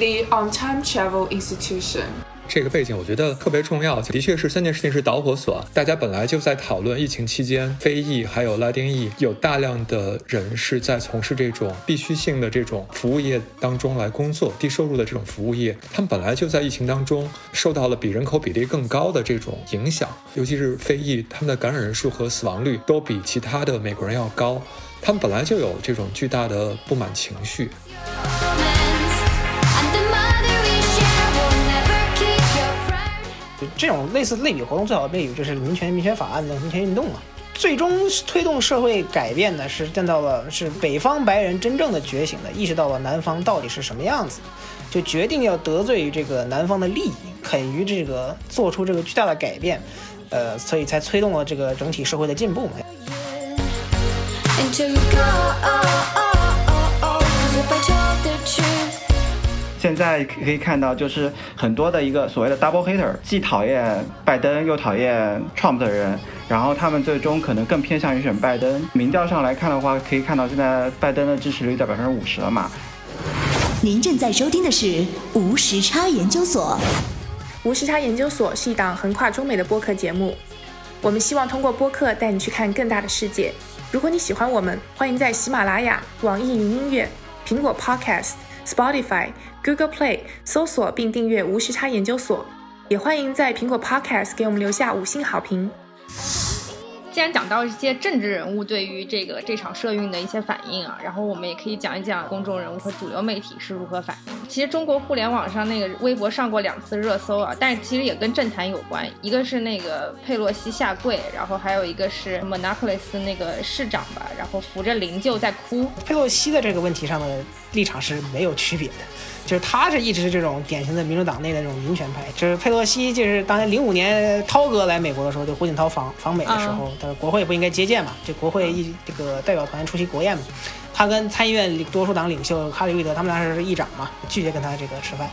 the on-time travel institution. 这个背景我觉得特别重要，的确是三件事情是导火索。大家本来就在讨论疫情期间，非裔还有拉丁裔有大量的人是在从事这种必须性的这种服务业当中来工作，低收入的这种服务业，他们本来就在疫情当中受到了比人口比例更高的这种影响，尤其是非裔，他们的感染人数和死亡率都比其他的美国人要高，他们本来就有这种巨大的不满情绪。就这种类似类比活动最好的类比就是民权民权法案的民权运动嘛。最终推动社会改变的是见到了是北方白人真正的觉醒的，意识到了南方到底是什么样子，就决定要得罪于这个南方的利益，肯于这个做出这个巨大的改变，呃，所以才推动了这个整体社会的进步嘛。现在可以看到，就是很多的一个所谓的 double hater，既讨厌拜登又讨厌 Trump 的人，然后他们最终可能更偏向于选拜登。民调上来看的话，可以看到现在拜登的支持率在百分之五十了嘛。您正在收听的是无时差研究所。无时差研究所是一档横跨中美的播客节目，我们希望通过播客带你去看更大的世界。如果你喜欢我们，欢迎在喜马拉雅、网易云音乐、苹果 Podcast、Spotify。Google Play 搜索并订阅无时差研究所，也欢迎在苹果 Podcast 给我们留下五星好评。既然讲到一些政治人物对于这个这场社运的一些反应啊，然后我们也可以讲一讲公众人物和主流媒体是如何反应。其实中国互联网上那个微博上过两次热搜啊，但是其实也跟政坛有关，一个是那个佩洛西下跪，然后还有一个是 Monopolis 那个市长吧，然后扶着灵柩在哭。佩洛西的这个问题上的立场是没有区别的。就是他是一直是这种典型的民主党内的这种民权派。就是佩洛西，就是当年零五年涛哥来美国的时候，就胡锦涛访访美的时候，他说国会不应该接见嘛，就国会一这个代表团出席国宴嘛，他跟参议院多数党领袖哈里瑞德他们当时是议长嘛，拒绝跟他这个吃饭，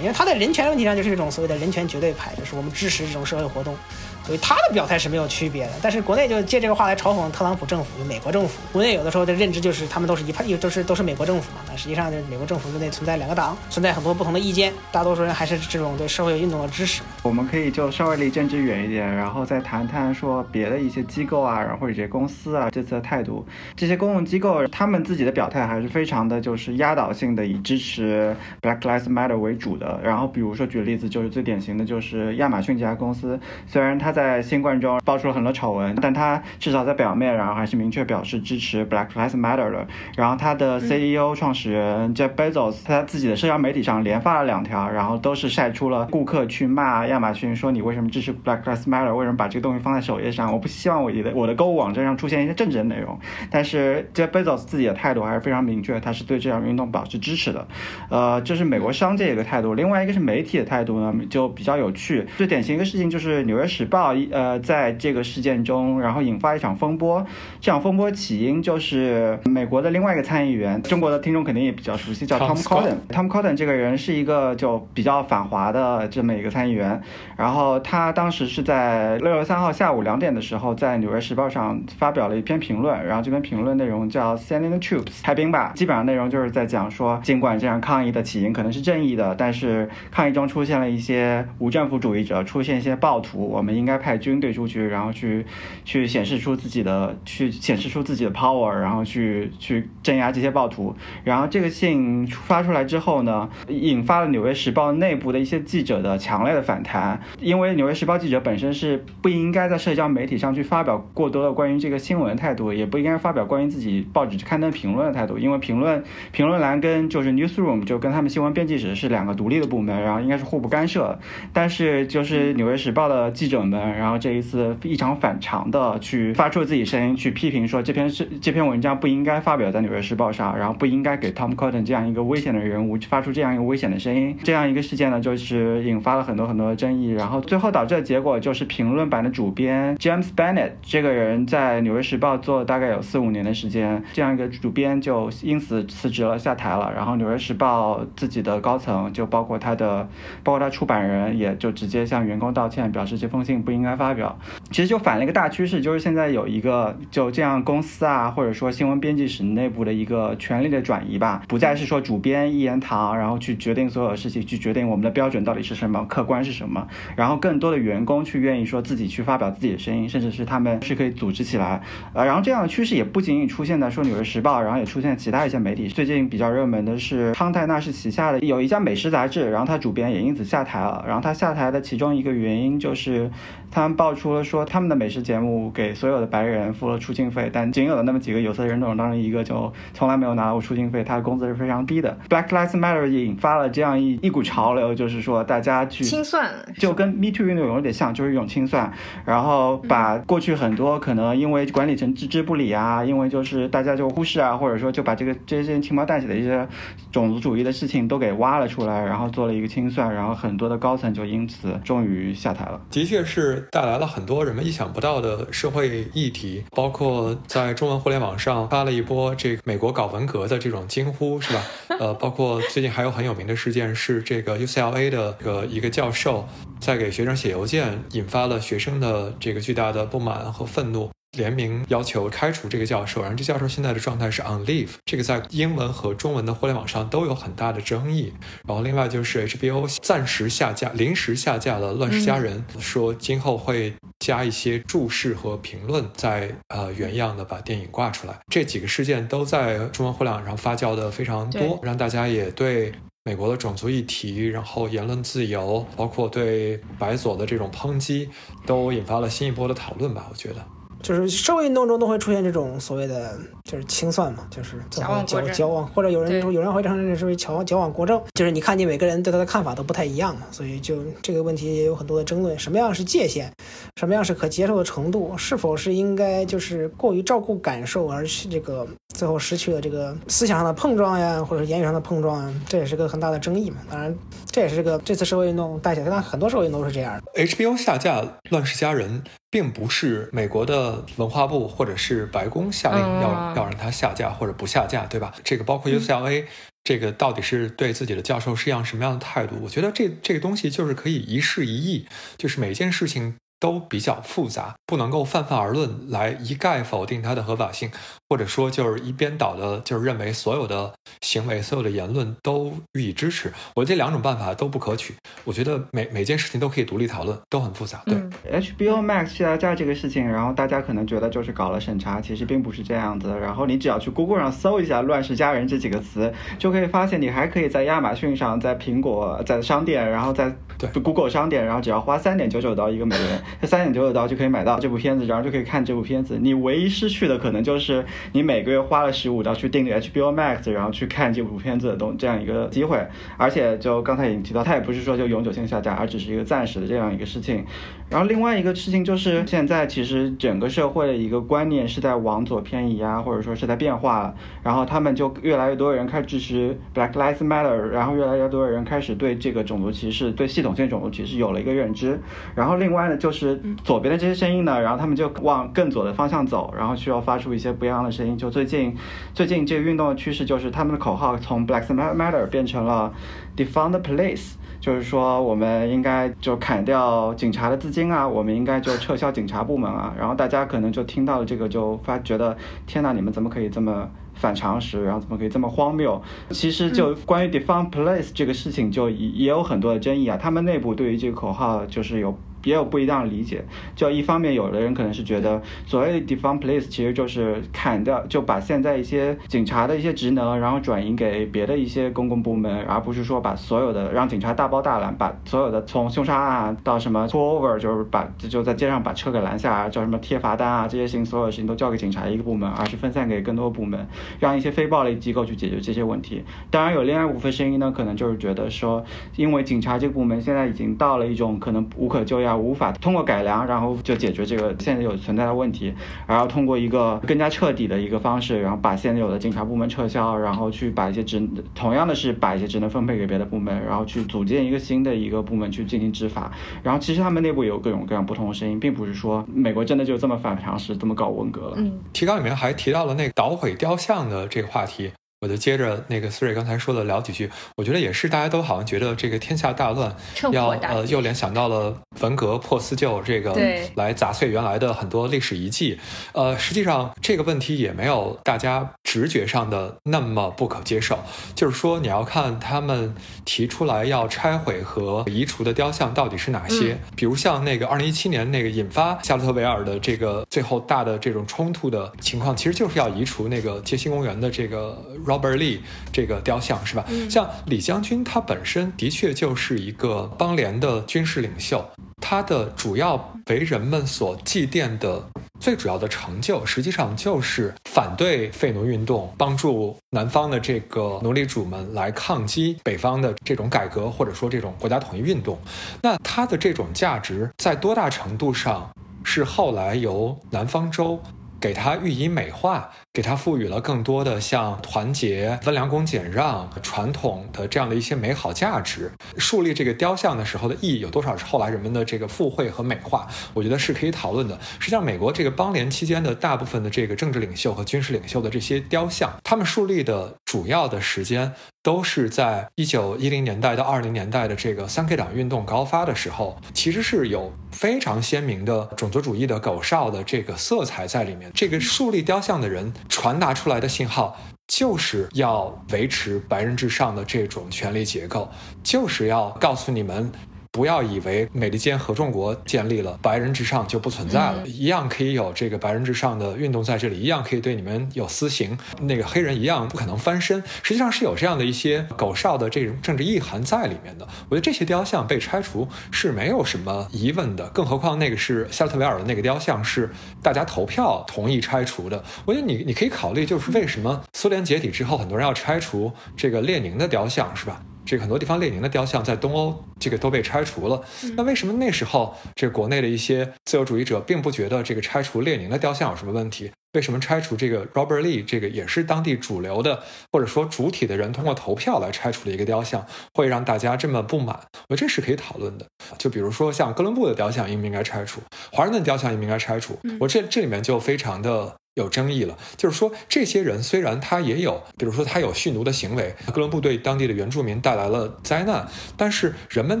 因为他在人权问题上就是这种所谓的人权绝对派，就是我们支持这种社会活动。所以他的表态是没有区别的，但是国内就借这个话来嘲讽特朗普政府、美国政府。国内有的时候的认知就是他们都是一派，都是都是美国政府嘛。但实际上，就是美国政府之内存在两个党，存在很多不同的意见。大多数人还是这种对社会运动的支持。我们可以就稍微离政治远一点，然后再谈谈说别的一些机构啊，然后或者这些公司啊这次的态度。这些公共机构他们自己的表态还是非常的就是压倒性的，以支持 Black Lives Matter 为主的。然后比如说举例子，就是最典型的就是亚马逊这家公司，虽然它在新冠中。爆出了很多丑闻，但他至少在表面，然后还是明确表示支持 Black Lives Matter 的。然后他的 CEO 创始人 Jeff Bezos，他自己的社交媒体上连发了两条，然后都是晒出了顾客去骂亚马逊，说你为什么支持 Black Lives Matter，为什么把这个东西放在首页上？我不希望我的我的购物网站上出现一些政治的内容。但是 Jeff Bezos 自己的态度还是非常明确，他是对这项运动保持支持的。呃，这是美国商界一个态度，另外一个是媒体的态度呢，就比较有趣。最典型一个事情就是《纽约时报》呃在在这个事件中，然后引发一场风波。这场风波起因就是美国的另外一个参议员，中国的听众肯定也比较熟悉，叫 Tom Cotton。Tom Cotton 这个人是一个就比较反华的这么一个参议员。然后他当时是在六月三号下午两点的时候，在《纽约时报》上发表了一篇评论。然后这篇评论内容叫 “Sending the Troops”，派兵吧。基本上内容就是在讲说，尽管这样抗议的起因可能是正义的，但是抗议中出现了一些无政府主义者，出现一些暴徒，我们应该派军队出去。然后去，去显示出自己的，去显示出自己的 power，然后去去镇压这些暴徒。然后这个信发出来之后呢，引发了《纽约时报》内部的一些记者的强烈的反弹，因为《纽约时报》记者本身是不应该在社交媒体上去发表过多的关于这个新闻的态度，也不应该发表关于自己报纸刊登评论的态度，因为评论评论栏跟就是 newsroom 就跟他们新闻编辑室是两个独立的部门，然后应该是互不干涉。但是就是《纽约时报》的记者们，然后这一次。异常反常的去发出自己声音，去批评说这篇是这篇文章不应该发表在《纽约时报》上，然后不应该给 Tom Cotton 这样一个危险的人物发出这样一个危险的声音。这样一个事件呢，就是引发了很多很多的争议，然后最后导致的结果就是评论版的主编 James Bennett 这个人在《纽约时报》做了大概有四五年的时间，这样一个主编就因此辞职了，下台了。然后《纽约时报》自己的高层就包括他的，包括他出版人，也就直接向员工道歉，表示这封信不应该发表。其实就反了一个大趋势，就是现在有一个就这样公司啊，或者说新闻编辑室内部的一个权力的转移吧，不再是说主编一言堂，然后去决定所有的事情，去决定我们的标准到底是什么，客观是什么，然后更多的员工去愿意说自己去发表自己的声音，甚至是他们是可以组织起来，呃，然后这样的趋势也不仅仅出现在说《纽约时报》，然后也出现其他一些媒体。最近比较热门的是康泰纳仕旗下的有一家美食杂志，然后他主编也因此下台了。然后他下台的其中一个原因就是，他们爆出了说他们的美食节目给所有的白人付了出境费，但仅有的那么几个有色人种当中一个就从来没有拿到过出境费，他的工资是非常低的。Black Lives Matter 引发了这样一一股潮流，就是说大家去清算，就跟 Me Too 运动有点像，就是一种清算，然后把过去很多可能因为管理层置之不理啊，因为就是大家就忽视啊，或者说就把这个这些轻描淡写的一些种族主义的事情都给挖了出来，然后做了一个清算，然后很多的高层就因此终于下台了。的确是带来了很多人们意想不到的社会议题，包括在中文互联网上发了一波这个美国搞文革的这种惊呼，是吧？呃，包括最近还有很有名的事件是这个 UCLA 的个一个教授在给学生写邮件，引发了学生的这个巨大的不满和愤怒。联名要求开除这个教授，然后这教授现在的状态是 on leave，这个在英文和中文的互联网上都有很大的争议。然后另外就是 HBO 暂时下架、临时下架了《乱世佳人》，说今后会加一些注释和评论，在呃原样的把电影挂出来。这几个事件都在中文互联网上发酵的非常多，让大家也对美国的种族议题、然后言论自由，包括对白左的这种抨击，都引发了新一波的讨论吧？我觉得。就是社会运动中都会出现这种所谓的就是清算嘛，就是矫矫枉，或者有人有人会称这是为矫矫枉过正，就是你看你每个人对他的看法都不太一样嘛，所以就这个问题也有很多的争论，什么样是界限，什么样是可接受的程度，是否是应该就是过于照顾感受而是这个最后失去了这个思想上的碰撞呀，或者言语上的碰撞啊，这也是个很大的争议嘛。当然，这也是这个这次社会运动带起来，但很多社会运动都是这样的。HBO 下架《乱世佳人》。并不是美国的文化部或者是白宫下令要要让它下架或者不下架，对吧？这个包括 UCLA，这个到底是对自己的教授是一样什么样的态度？我觉得这这个东西就是可以一事一议，就是每件事情。都比较复杂，不能够泛泛而论来一概否定它的合法性，或者说就是一边倒的，就是认为所有的行为、所有的言论都予以支持。我这两种办法都不可取。我觉得每每件事情都可以独立讨论，都很复杂。对，HBO Max 下架这个事情，然后大家可能觉得就是搞了审查，其实并不是这样子。然后你只要去 Google 上搜一下“乱世佳人”这几个词，就可以发现你还可以在亚马逊上、在苹果、在商店，然后在对 Google 商店，然后只要花三点九九刀一个美元。三点九九刀就可以买到这部片子，然后就可以看这部片子。你唯一失去的可能就是你每个月花了十五刀去订 HBO Max，然后去看这部片子的东这样一个机会。而且就刚才已经提到，它也不是说就永久性下架，而只是一个暂时的这样一个事情。然后另外一个事情就是现在其实整个社会的一个观念是在往左偏移啊，或者说是在变化。然后他们就越来越多的人开始支持 Black Lives Matter，然后越来越多的人开始对这个种族歧视、对系统性种族歧视有了一个认知。然后另外呢就是。左边的这些声音呢，然后他们就往更左的方向走，然后需要发出一些不一样的声音。就最近，最近这个运动的趋势就是他们的口号从 Black Matter 变成了 Defund the Police，就是说我们应该就砍掉警察的资金啊，我们应该就撤销警察部门啊。然后大家可能就听到了这个，就发觉得天哪，你们怎么可以这么反常识，然后怎么可以这么荒谬？其实就关于 Defund Police 这个事情，就也也有很多的争议啊。他们内部对于这个口号就是有。也有不一样的理解，就一方面，有的人可能是觉得所谓的 d e f u n police 其实就是砍掉，就把现在一些警察的一些职能，然后转移给别的一些公共部门，而不是说把所有的让警察大包大揽，把所有的从凶杀案到什么 pull over，就是把就在街上把车给拦下，叫什么贴罚单啊这些事情，所有的事情都交给警察一个部门，而是分散给更多部门，让一些非暴力机构去解决这些问题。当然，有另外一部分声音呢，可能就是觉得说，因为警察这个部门现在已经到了一种可能无可救药。无法通过改良，然后就解决这个现在有存在的问题，然后通过一个更加彻底的一个方式，然后把现在有的警察部门撤销，然后去把一些职同样的是把一些职能分配给别的部门，然后去组建一个新的一个部门去进行执法。然后其实他们内部有各种各样不同的声音，并不是说美国真的就这么反常识，这么搞文革了。嗯，提纲里面还提到了那个捣毁雕像的这个话题。我就接着那个思睿刚才说的聊几句。我觉得也是，大家都好像觉得这个天下大乱，要呃又联想到了文革破四旧这个，来砸碎原来的很多历史遗迹。呃，实际上这个问题也没有大家直觉上的那么不可接受。就是说，你要看他们提出来要拆毁和移除的雕像到底是哪些。比如像那个二零一七年那个引发夏洛特维尔的这个最后大的这种冲突的情况，其实就是要移除那个街心公园的这个 Robert Lee 这个雕像，是吧？像李将军他本身的确就是一个邦联的军事领袖，他的主要为人们所祭奠的最主要的成就，实际上就是反对废奴运动，帮助南方的这个奴隶主们来抗击北方的这种改革或者说这种国家统一运动。那他的这种价值在多大程度上是后来由南方州？给他予以美化，给他赋予了更多的像团结、温良恭俭让、传统的这样的一些美好价值。树立这个雕像的时候的意义有多少是后来人们的这个附会和美化？我觉得是可以讨论的。实际上，美国这个邦联期间的大部分的这个政治领袖和军事领袖的这些雕像，他们树立的主要的时间。都是在一九一零年代到二零年代的这个三 K 党运动高发的时候，其实是有非常鲜明的种族主义的狗哨的这个色彩在里面。这个树立雕像的人传达出来的信号，就是要维持白人至上的这种权力结构，就是要告诉你们。不要以为美利坚合众国建立了，白人至上就不存在了，一样可以有这个白人至上的运动在这里，一样可以对你们有私刑，那个黑人一样不可能翻身。实际上是有这样的一些狗哨的这种政治意涵在里面的。我觉得这些雕像被拆除是没有什么疑问的，更何况那个是夏特维尔的那个雕像是大家投票同意拆除的。我觉得你你可以考虑，就是为什么苏联解体之后，很多人要拆除这个列宁的雕像，是吧？这个很多地方列宁的雕像在东欧这个都被拆除了，那为什么那时候这国内的一些自由主义者并不觉得这个拆除列宁的雕像有什么问题？为什么拆除这个 Robert Lee 这个也是当地主流的或者说主体的人通过投票来拆除的一个雕像，会让大家这么不满？我这是可以讨论的。就比如说像哥伦布的雕像应不应该拆除，华盛顿雕像应不应该拆除？我这这里面就非常的。有争议了，就是说，这些人虽然他也有，比如说他有蓄奴的行为，哥伦布对当地的原住民带来了灾难，但是人们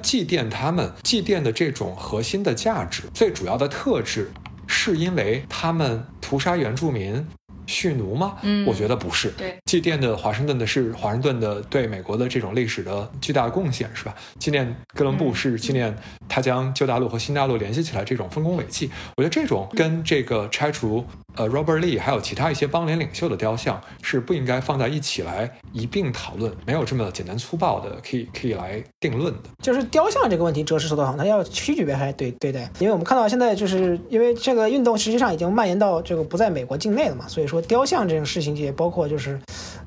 祭奠他们，祭奠的这种核心的价值，最主要的特质，是因为他们屠杀原住民。蓄奴吗？嗯，我觉得不是。对，祭奠的华盛顿的是华盛顿的对美国的这种历史的巨大的贡献，是吧？纪念哥伦布是纪念他将旧大陆和新大陆联系起来这种丰功伟绩。我觉得这种跟这个拆除呃 Robert Lee 还有其他一些邦联领袖的雕像是不应该放在一起来一并讨论，没有这么简单粗暴的可以可以来定论的。就是雕像这个问题，哲是说的好，它要区别还对对待，因为我们看到现在就是因为这个运动实际上已经蔓延到这个不在美国境内了嘛，所以说。雕像这种事情也包括，就是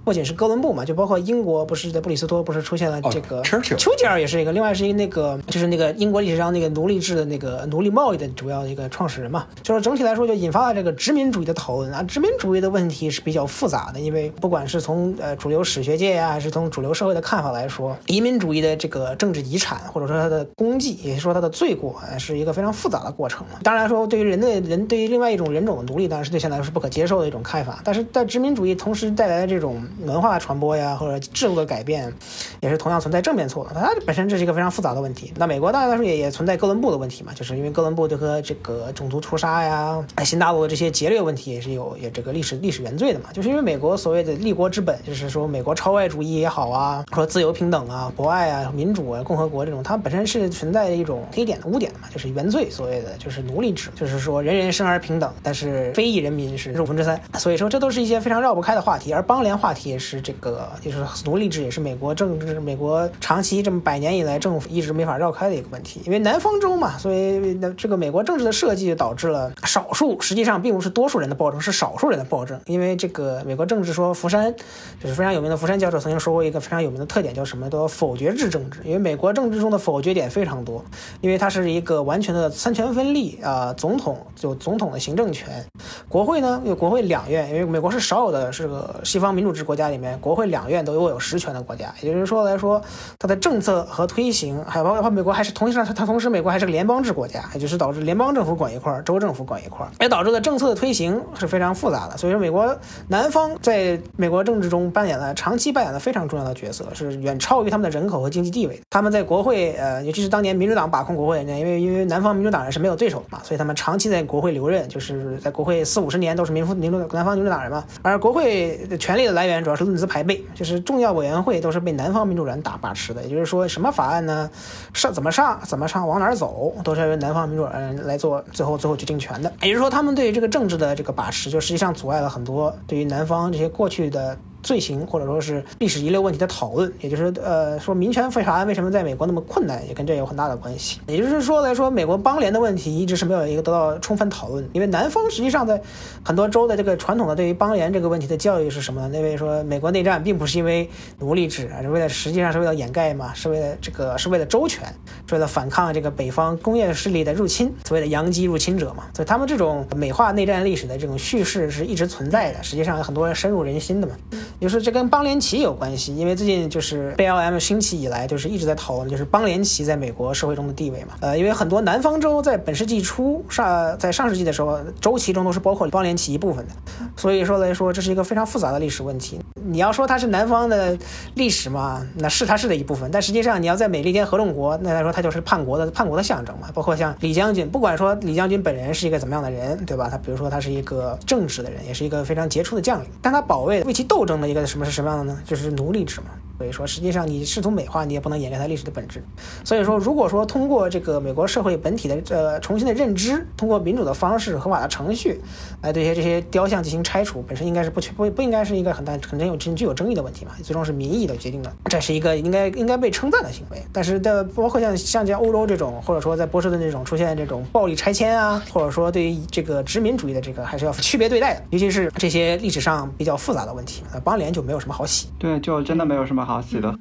不仅是哥伦布嘛，就包括英国，不是在布里斯托不是出现了这个丘吉尔也是一个，另外是一个那个就是那个英国历史上那个奴隶制的那个奴隶贸易的主要的一个创始人嘛，就是整体来说就引发了这个殖民主义的讨论啊。殖民主义的问题是比较复杂的，因为不管是从呃主流史学界呀，还是从主流社会的看法来说，移民主义的这个政治遗产或者说它的功绩，也是说它的罪过，是一个非常复杂的过程。当然说，对于人类人对于另外一种人种的奴隶，当然是对现在来说是不可接受的一种看。法，但是在殖民主义同时带来的这种文化传播呀，或者制度的改变，也是同样存在正面错的。它本身这是一个非常复杂的问题。那美国当然来说也也存在哥伦布的问题嘛，就是因为哥伦布就和这个种族屠杀呀、新大陆的这些劫掠问题也是有有这个历史历史原罪的嘛。就是因为美国所谓的立国之本，就是说美国超外主义也好啊，说自由平等啊、博爱啊、民主啊、共和国这种，它本身是存在一种黑点的污点的嘛，就是原罪，所谓的就是奴隶制，就是说人人生而平等，但是非裔人民是五分之三，所以。所以说，这都是一些非常绕不开的话题，而邦联话题也是这个，就是奴隶制也是美国政治、美国长期这么百年以来政府一直没法绕开的一个问题。因为南方州嘛，所以那这个美国政治的设计导致了少数，实际上并不是多数数人的暴政，是少数人的暴政。因为这个美国政治说，福山就是非常有名的福山教授曾经说过一个非常有名的特点，叫什么？叫否决制政治。因为美国政治中的否决点非常多，因为它是一个完全的三权分立啊，总统就总统的行政权，国会呢有国会两院。因为美国是少有的是个西方民主制国家里面，国会两院都握有实权的国家，也就是说来说，它的政策和推行，还有包括美国还是同时上，它同时美国还是个联邦制国家，也就是导致联邦政府管一块儿，州政府管一块儿，也导致了政策的推行是非常复杂的。所以说，美国南方在美国政治中扮演了长期扮演了非常重要的角色，是远超于他们的人口和经济地位。他们在国会，呃，尤其是当年民主党把控国会，那因为因为南方民主党人是没有对手的嘛，所以他们长期在国会留任，就是在国会四五十年都是民主民主南方民主党人嘛。而国会的权力的来源主要是论资排辈，就是重要委员会都是被南方民主人打把持的。也就是说，什么法案呢？上怎么上，怎么上，往哪儿走，都是要由南方民主人来做最后最后决定权的。也就是说，他们对于这个政治的这个把持，就实际上阻碍了很多对于南方这些过去的。罪行或者说是历史遗留问题的讨论，也就是呃说民权法案为什么在美国那么困难，也跟这有很大的关系。也就是说来说，美国邦联的问题一直是没有一个得到充分讨论，因为南方实际上在很多州的这个传统的对于邦联这个问题的教育是什么呢？那位说美国内战并不是因为奴隶制而，是为了实际上是为了掩盖嘛，是为了这个是为了周全，是为了反抗这个北方工业势力的入侵，所谓的洋基入侵者嘛。所以他们这种美化内战历史的这种叙事是一直存在的，实际上有很多深入人心的嘛。就是这跟邦联旗有关系，因为最近就是 BLM 兴起以来，就是一直在讨论，就是邦联旗在美国社会中的地位嘛。呃，因为很多南方州在本世纪初上，在上世纪的时候，州旗中都是包括邦联旗一部分的，所以说来说，这是一个非常复杂的历史问题。你要说它是南方的历史嘛，那是它是的一部分，但实际上你要在美利坚合众国，那来说它就是叛国的叛国的象征嘛。包括像李将军，不管说李将军本人是一个怎么样的人，对吧？他比如说他是一个正直的人，也是一个非常杰出的将领，但他保卫为其斗争一个什么是什么样的呢？就是奴隶制嘛。所以说，实际上你试图美化，你也不能掩盖它历史的本质。所以说，如果说通过这个美国社会本体的呃重新的认知，通过民主的方式、合法的程序来对一些这些雕像进行拆除，本身应该是不不不应该是一个很大、很有具有争议的问题嘛。最终是民意的决定的，这是一个应该应该被称赞的行为。但是的，包括像像像欧洲这种，或者说在波士顿这种出现这种暴力拆迁啊，或者说对于这个殖民主义的这个，还是要区别对待的。尤其是这些历史上比较复杂的问题，呃，邦联就没有什么好洗。对，就真的没有什么好洗的。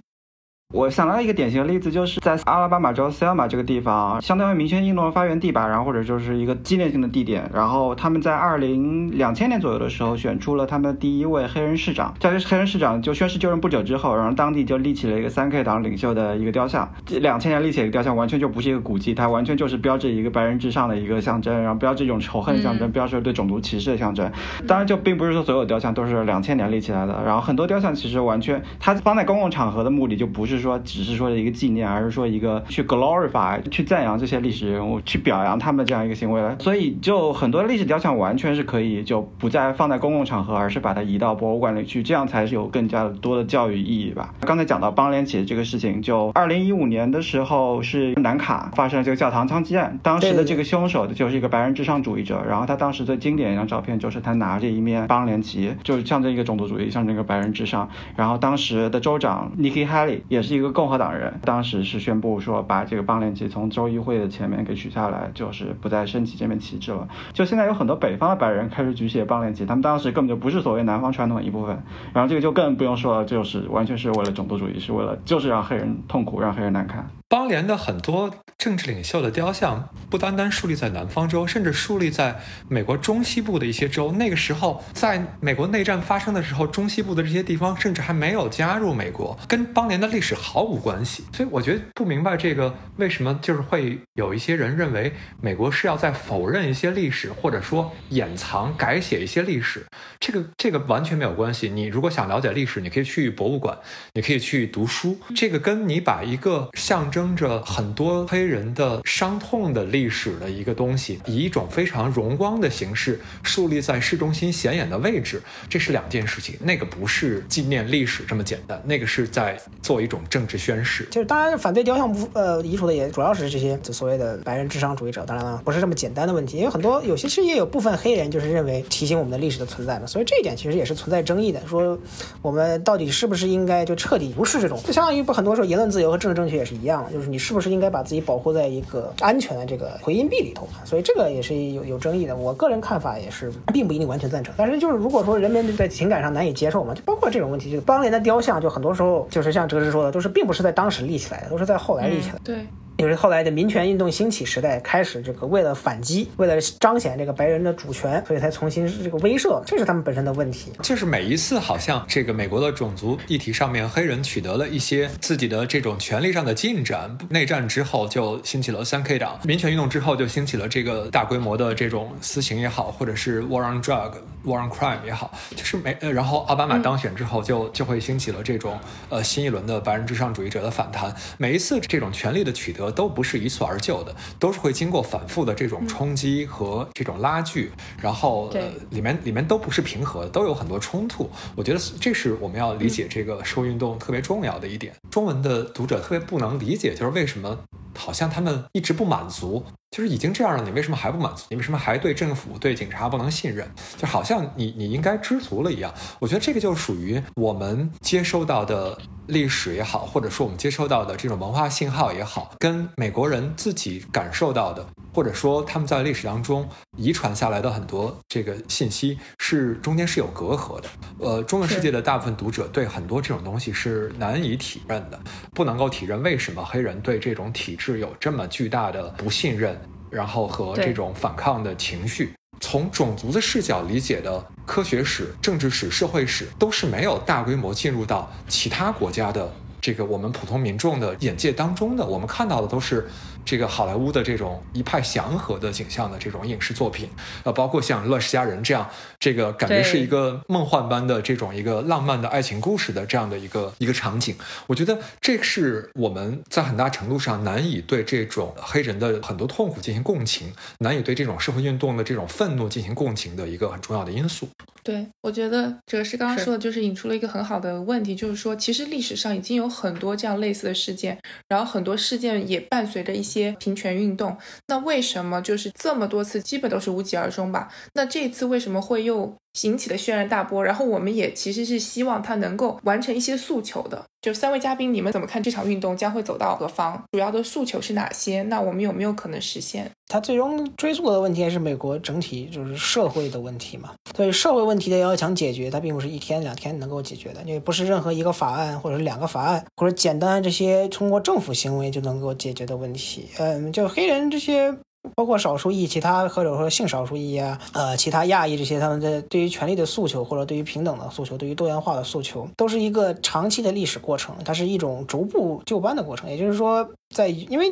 我想到一个典型的例子，就是在阿拉巴马州 Selma 这个地方，相当于民权运动的发源地吧，然后或者就是一个纪念性的地点。然后他们在二零两千年左右的时候，选出了他们第一位黑人市长。在黑人市长就宣誓就任不久之后，然后当地就立起了一个三 K 党领袖的一个雕像。这两千年立起一个雕像，完全就不是一个古迹，它完全就是标志一个白人至上的一个象征，然后标志一种仇恨的象征，标志对种族歧视的象征。当然，就并不是说所有雕像都是两千年立起来的。然后很多雕像其实完全，它放在公共场合的目的就不是说只是说。一个纪念，而是说一个去 glorify，去赞扬这些历史人物，去表扬他们这样一个行为了。所以，就很多历史雕像完全是可以就不再放在公共场合，而是把它移到博物馆里去，这样才是有更加多的教育意义吧。刚才讲到邦联起这个事情，就二零一五年的时候是南卡发生了这个教堂枪击案，当时的这个凶手就是一个白人至上主义者，然后他当时最经典一张照片就是他拿着一面邦联旗，就是象征一个种族主义，象征一个白人至上。然后当时的州长 Nikki Haley 也是一个共和党人。当时是宣布说把这个邦联旗从州议会的前面给取下来，就是不再升起这面旗帜了。就现在有很多北方的白人开始举起邦联旗，他们当时根本就不是所谓南方传统的一部分。然后这个就更不用说了，就是完全是为了种族主义，是为了就是让黑人痛苦，让黑人难看。邦联的很多政治领袖的雕像，不单单树立在南方州，甚至树立在美国中西部的一些州。那个时候，在美国内战发生的时候，中西部的这些地方甚至还没有加入美国，跟邦联的历史毫无关系。所以，我觉得不明白这个为什么就是会有一些人认为美国是要在否认一些历史，或者说掩藏、改写一些历史。这个这个完全没有关系。你如果想了解历史，你可以去博物馆，你可以去读书。这个跟你把一个象征。争着很多黑人的伤痛的历史的一个东西，以一种非常荣光的形式树立在市中心显眼的位置，这是两件事情。那个不是纪念历史这么简单，那个是在做一种政治宣誓。就是当然，反对雕像不呃移除的也主要是这些所谓的白人至上主义者。当然了，不是这么简单的问题，因为很多有些其实也有部分黑人就是认为提醒我们的历史的存在嘛，所以这一点其实也是存在争议的。说我们到底是不是应该就彻底无视这种？就相当于不很多时候言论自由和政治正确也是一样。就是你是不是应该把自己保护在一个安全的这个回音壁里头？所以这个也是有有争议的。我个人看法也是，并不一定完全赞成。但是就是如果说人们在情感上难以接受嘛，就包括这种问题，就是邦联的雕像，就很多时候就是像哲之说的，都是并不是在当时立起来的，都是在后来立起来。对。也是后来的民权运动兴起时代开始，这个为了反击，为了彰显这个白人的主权，所以才重新这个威慑，这是他们本身的问题。就是每一次好像这个美国的种族议题上面，黑人取得了一些自己的这种权利上的进展。内战之后就兴起了三 K 党，民权运动之后就兴起了这个大规模的这种私刑也好，或者是 War on Drug、War on Crime 也好，就是每呃，然后奥巴马当选之后就就会兴起了这种呃新一轮的白人至上主义者的反弹。每一次这种权利的取得都不是一蹴而就的，都是会经过反复的这种冲击和这种拉锯，然后呃里面里面都不是平和的，都有很多冲突。我觉得这是我们要理解这个社会运动特别重要的一点。中文的读者特别不能理解，就是为什么好像他们一直不满足。就是已经这样了，你为什么还不满足？你为什么还对政府、对警察不能信任？就好像你你应该知足了一样。我觉得这个就属于我们接收到的历史也好，或者说我们接收到的这种文化信号也好，跟美国人自己感受到的，或者说他们在历史当中遗传下来的很多这个信息，是中间是有隔阂的。呃，中文世界的大部分读者对很多这种东西是难以体认的，不能够体认为什么黑人对这种体制有这么巨大的不信任。然后和这种反抗的情绪，从种族的视角理解的科学史、政治史、社会史，都是没有大规模进入到其他国家的这个我们普通民众的眼界当中的。我们看到的都是。这个好莱坞的这种一派祥和的景象的这种影视作品，呃，包括像《乱世佳人》这样，这个感觉是一个梦幻般的这种一个浪漫的爱情故事的这样的一个一个场景，我觉得这是我们在很大程度上难以对这种黑人的很多痛苦进行共情，难以对这种社会运动的这种愤怒进行共情的一个很重要的因素。对，我觉得哲师刚刚说的就是引出了一个很好的问题，就是说，其实历史上已经有很多这样类似的事件，然后很多事件也伴随着一些些平权运动。那为什么就是这么多次基本都是无疾而终吧？那这次为什么会又？引起了轩然大波，然后我们也其实是希望他能够完成一些诉求的。就三位嘉宾，你们怎么看这场运动将会走到何方？主要的诉求是哪些？那我们有没有可能实现？他最终追溯的问题还是美国整体就是社会的问题嘛？所以社会问题的要想解决，它并不是一天两天能够解决的，因为不是任何一个法案或者是两个法案或者简单这些通过政府行为就能够解决的问题。嗯，就黑人这些。包括少数裔、其他或者说性少数裔啊，呃，其他亚裔这些，他们的对于权利的诉求，或者对于平等的诉求，对于多元化的诉求，都是一个长期的历史过程，它是一种逐步就班的过程。也就是说，在因为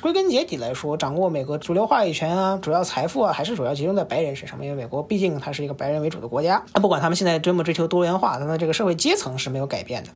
归根结底来说，掌握美国主流话语权啊，主要财富啊，还是主要集中在白人身上。因为美国毕竟它是一个白人为主的国家，不管他们现在多么追求多元化，他们这个社会阶层是没有改变的。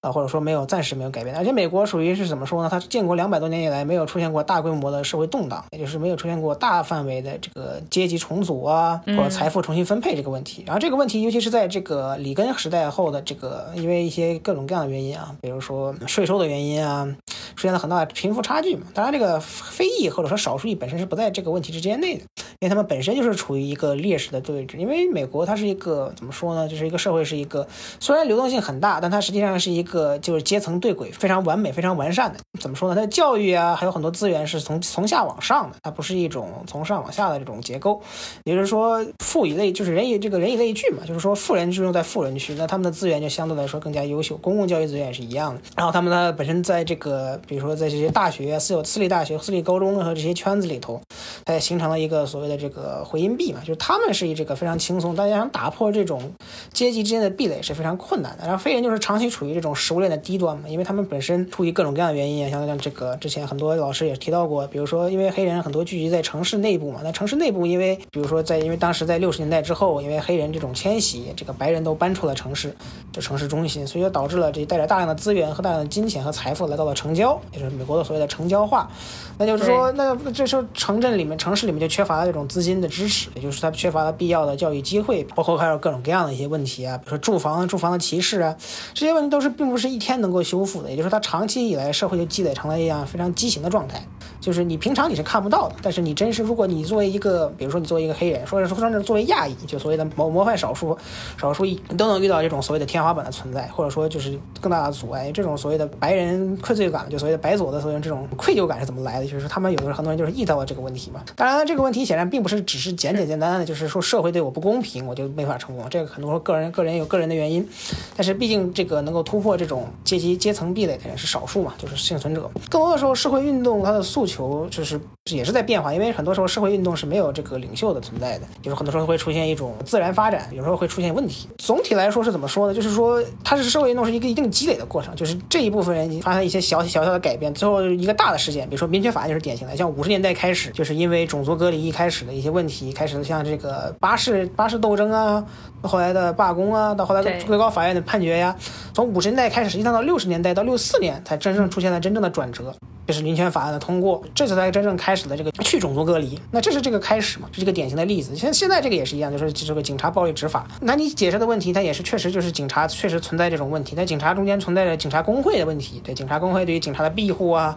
啊，或者说没有，暂时没有改变。而且美国属于是怎么说呢？它建国两百多年以来，没有出现过大规模的社会动荡，也就是没有出现过大范围的这个阶级重组啊，或者财富重新分配这个问题。然后这个问题，尤其是在这个里根时代后的这个，因为一些各种各样的原因啊，比如说税收的原因啊，出现了很大的贫富差距嘛。当然，这个非裔或者说少数裔本身是不在这个问题之间内的，因为他们本身就是处于一个劣势的位置。因为美国它是一个怎么说呢？就是一个社会是一个虽然流动性很大，但它实际上是一个。个就是阶层对轨非常完美、非常完善的。怎么说呢？它的教育啊，还有很多资源是从从下往上的，它不是一种从上往下的这种结构。也就是说，富以类就是人以这个人以类聚嘛，就是说富人集中在富人区，那他们的资源就相对来说更加优秀。公共教育资源也是一样的。然后他们呢本身在这个，比如说在这些大学、私有私立大学、私立高中和这些圈子里头，它也形成了一个所谓的这个回音壁嘛，就是他们是以这个非常轻松，大家想打破这种阶级之间的壁垒是非常困难的。然后非人就是长期处于这种食物链的低端嘛，因为他们本身出于各种各样的原因，像像这个之前很多老师也提到过，比如说因为黑人很多聚集在城市内部嘛，那城市内部因为比如说在因为当时在六十年代之后，因为黑人这种迁徙，这个白人都搬出了城市，这城市中心，所以就导致了这带着大量的资源和大量的金钱和财富来到了城郊，也就是美国的所谓的城郊化。那就是说，那这时候城镇里面、城市里面就缺乏了这种资金的支持，也就是它缺乏了必要的教育机会，包括还有各种各样的一些问题啊，比如说住房、住房的歧视啊，这些问题都是不是一天能够修复的。也就是说，它长期以来社会就积累成了一样非常畸形的状态。就是你平常你是看不到的，但是你真是如果你作为一个，比如说你作为一个黑人，说是说甚至作为亚裔，就所谓的模模范少数少数，都能遇到这种所谓的天花板的存在，或者说就是更大的阻碍。这种所谓的白人愧罪感，就所谓的白左的所谓这种愧疚感是怎么来的？就是他们有的很多人就是遇到了这个问题嘛。当然，这个问题显然并不是只是简简单单的，就是说社会对我不公平，我就没法成功。这个很多个人个人有个人的原因，但是毕竟这个能够突破这种阶级阶层壁垒的人是少数嘛，就是幸存者。更多的时候，社会运动它的诉求就是也是在变化，因为很多时候社会运动是没有这个领袖的存在的，就是很多时候会出现一种自然发展，有时候会出现问题。总体来说是怎么说呢？就是说它是社会运动是一个一定积累的过程，就是这一部分人发生一些小小小的改变，最后一个大的事件，比如说民权法案就是典型的。像五十年代开始，就是因为种族隔离一开始的一些问题，开始像这个巴士巴士斗争啊，后来的罢工啊，到后来最高法院的判决呀，从五十年代开始，实际上到六十年代到六四年才真正出现了真正的转折。就是民权法案的通过，这次才真正开始了这个去种族隔离。那这是这个开始嘛？这是一个典型的例子。像现在这个也是一样，就是这个警察暴力执法。那你解释的问题，它也是确实就是警察确实存在这种问题。那警察中间存在着警察工会的问题，对警察工会对于警察的庇护啊，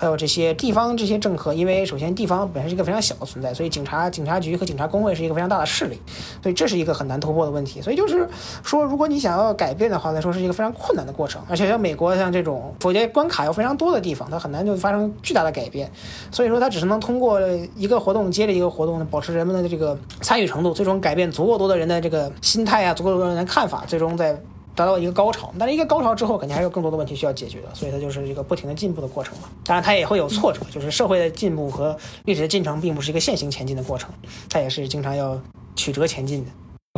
还有这些地方这些政客，因为首先地方本身是一个非常小的存在，所以警察警察局和警察工会是一个非常大的势力，所以这是一个很难突破的问题。所以就是说，如果你想要改变的话来说，是一个非常困难的过程。而且像美国像这种否决关卡又非常多的地方，它很难就发生巨大的。改变，所以说它只是能通过一个活动接着一个活动，保持人们的这个参与程度，最终改变足够多的人的这个心态啊，足够多的人的看法，最终在达到一个高潮。但是一个高潮之后，肯定还有更多的问题需要解决的，所以它就是一个不停的进步的过程嘛。当然，它也会有挫折，就是社会的进步和历史的进程并不是一个线性前进的过程，它也是经常要曲折前进的。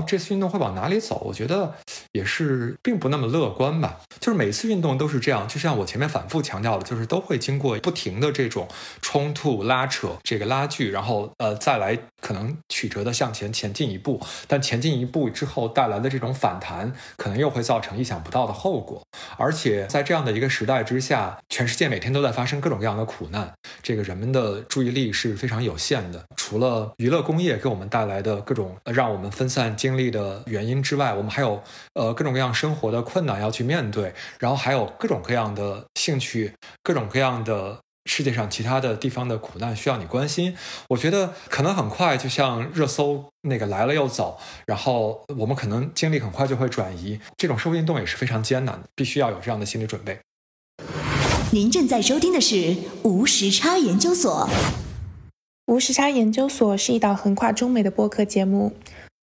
这次运动会往哪里走？我觉得也是并不那么乐观吧。就是每次运动都是这样，就像我前面反复强调的，就是都会经过不停的这种冲突、拉扯、这个拉锯，然后呃再来可能曲折的向前前进一步。但前进一步之后带来的这种反弹，可能又会造成意想不到的后果。而且在这样的一个时代之下，全世界每天都在发生各种各样的苦难，这个人们的注意力是非常有限的。除了娱乐工业给我们带来的各种让我们分散。经历的原因之外，我们还有呃各种各样生活的困难要去面对，然后还有各种各样的兴趣，各种各样的世界上其他的地方的苦难需要你关心。我觉得可能很快就像热搜那个来了又走，然后我们可能精力很快就会转移。这种社会运动也是非常艰难的，必须要有这样的心理准备。您正在收听的是无时差研究所。无时差研究所是一档横跨中美的播客节目。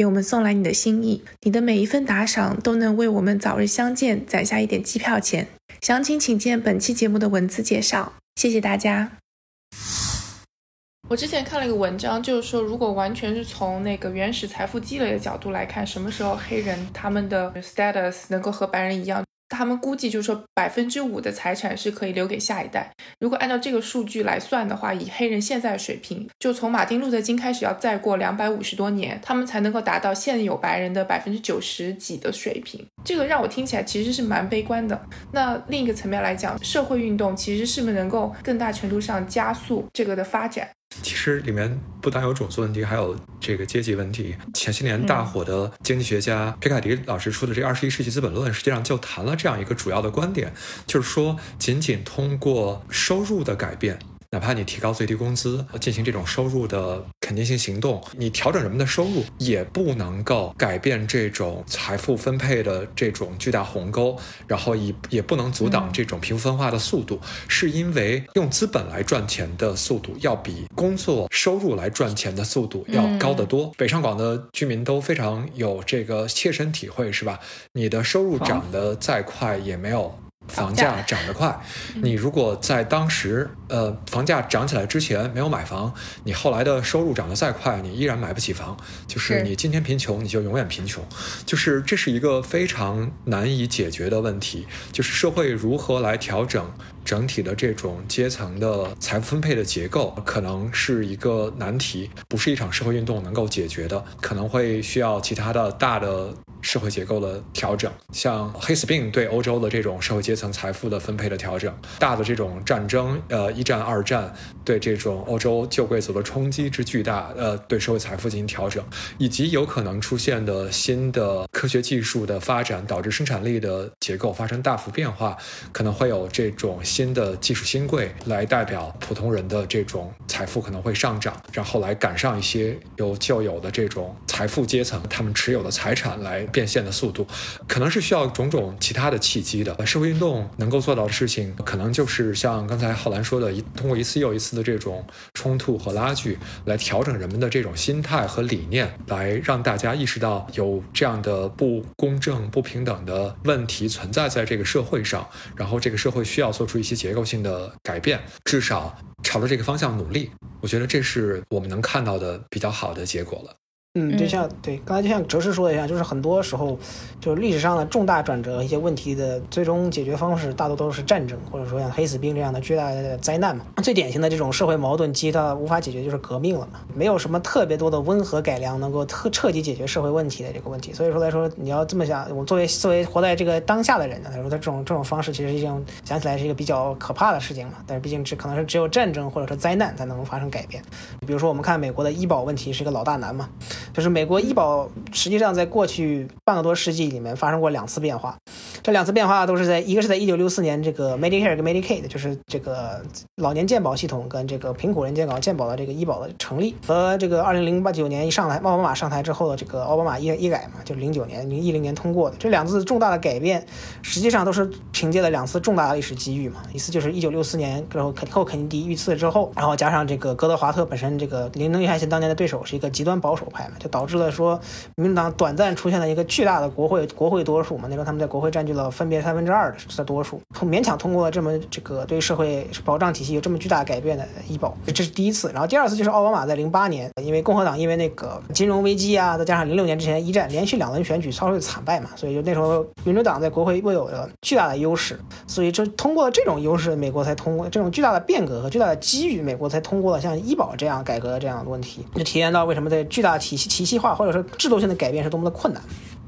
给我们送来你的心意，你的每一份打赏都能为我们早日相见攒下一点机票钱。详情请见本期节目的文字介绍。谢谢大家。我之前看了一个文章，就是说，如果完全是从那个原始财富积累的角度来看，什么时候黑人他们的 status 能够和白人一样？他们估计就是说，百分之五的财产是可以留给下一代。如果按照这个数据来算的话，以黑人现在的水平，就从马丁路德金开始，要再过两百五十多年，他们才能够达到现有白人的百分之九十几的水平。这个让我听起来其实是蛮悲观的。那另一个层面来讲，社会运动其实是不是能够更大程度上加速这个的发展？其实里面不单有种族问题，还有这个阶级问题。前些年大火的经济学家皮卡迪老师出的这《二十一世纪资本论》，实际上就谈了这样一个主要的观点，就是说，仅仅通过收入的改变。哪怕你提高最低工资，进行这种收入的肯定性行动，你调整人们的收入，也不能够改变这种财富分配的这种巨大鸿沟，然后也也不能阻挡这种贫富分化的速度，是因为用资本来赚钱的速度要比工作收入来赚钱的速度要高得多。北上广的居民都非常有这个切身体会，是吧？你的收入涨得再快，也没有。房价涨得快，你如果在当时，呃，房价涨起来之前没有买房，你后来的收入涨得再快，你依然买不起房。就是你今天贫穷，你就永远贫穷。就是这是一个非常难以解决的问题。就是社会如何来调整整体的这种阶层的财富分配的结构可能是一个难题，不是一场社会运动能够解决的，可能会需要其他的大的。社会结构的调整，像黑死病对欧洲的这种社会阶层财富的分配的调整，大的这种战争，呃，一战、二战对这种欧洲旧贵族的冲击之巨大，呃，对社会财富进行调整，以及有可能出现的新的科学技术的发展，导致生产力的结构发生大幅变化，可能会有这种新的技术新贵来代表普通人的这种财富可能会上涨，然后来赶上一些有旧有的这种财富阶层他们持有的财产来。变现的速度，可能是需要种种其他的契机的。社会运动能够做到的事情，可能就是像刚才浩然说的，一通过一次又一次的这种冲突和拉锯，来调整人们的这种心态和理念，来让大家意识到有这样的不公正、不平等的问题存在在这个社会上，然后这个社会需要做出一些结构性的改变，至少朝着这个方向努力。我觉得这是我们能看到的比较好的结果了。嗯，就像对刚才就像哲师说的一样，就是很多时候，就是历史上的重大转折一些问题的最终解决方式，大多都是战争，或者说像黑死病这样的巨大的灾难嘛。最典型的这种社会矛盾激它无法解决，就是革命了嘛。没有什么特别多的温和改良能够特彻底解决社会问题的这个问题。所以说来说，你要这么想，我作为作为活在这个当下的人呢，他说他这种这种方式其实一种想起来是一个比较可怕的事情嘛。但是毕竟只可能是只有战争或者说灾难才能发生改变。比如说我们看美国的医保问题是一个老大难嘛。就是美国医保实际上在过去半个多世纪里面发生过两次变化，这两次变化都是在一个是在一九六四年这个 Medicare 跟 Medicaid，就是这个老年健保系统跟这个贫苦人健保健保的这个医保的成立，和这个二零零八九年一上台奥巴马上台之后的这个奥巴马医医改嘛，就零九年零一零年通过的这两次重大的改变，实际上都是凭借了两次重大的历史机遇嘛，一次就是一九六四年之后肯后肯尼迪遇刺之后，然后加上这个哥德华特本身这个林登·约翰逊当年的对手是一个极端保守派。就导致了说，民主党短暂出现了一个巨大的国会国会多数嘛，那时候他们在国会占据了分别三分之二的多数，勉强通过了这么这个对社会保障体系有这么巨大改变的医保，这是第一次。然后第二次就是奥巴马在零八年，因为共和党因为那个金融危机啊，再加上零六年之前一战连续两轮选举遭受惨败嘛，所以就那时候民主党在国会握有了巨大的优势，所以就通过了这种优势，美国才通过这种巨大的变革和巨大的机遇，美国才通过了像医保这样改革这样的问题，就体现到为什么在巨大体。体系化或者说制度性的改变是多么的困难。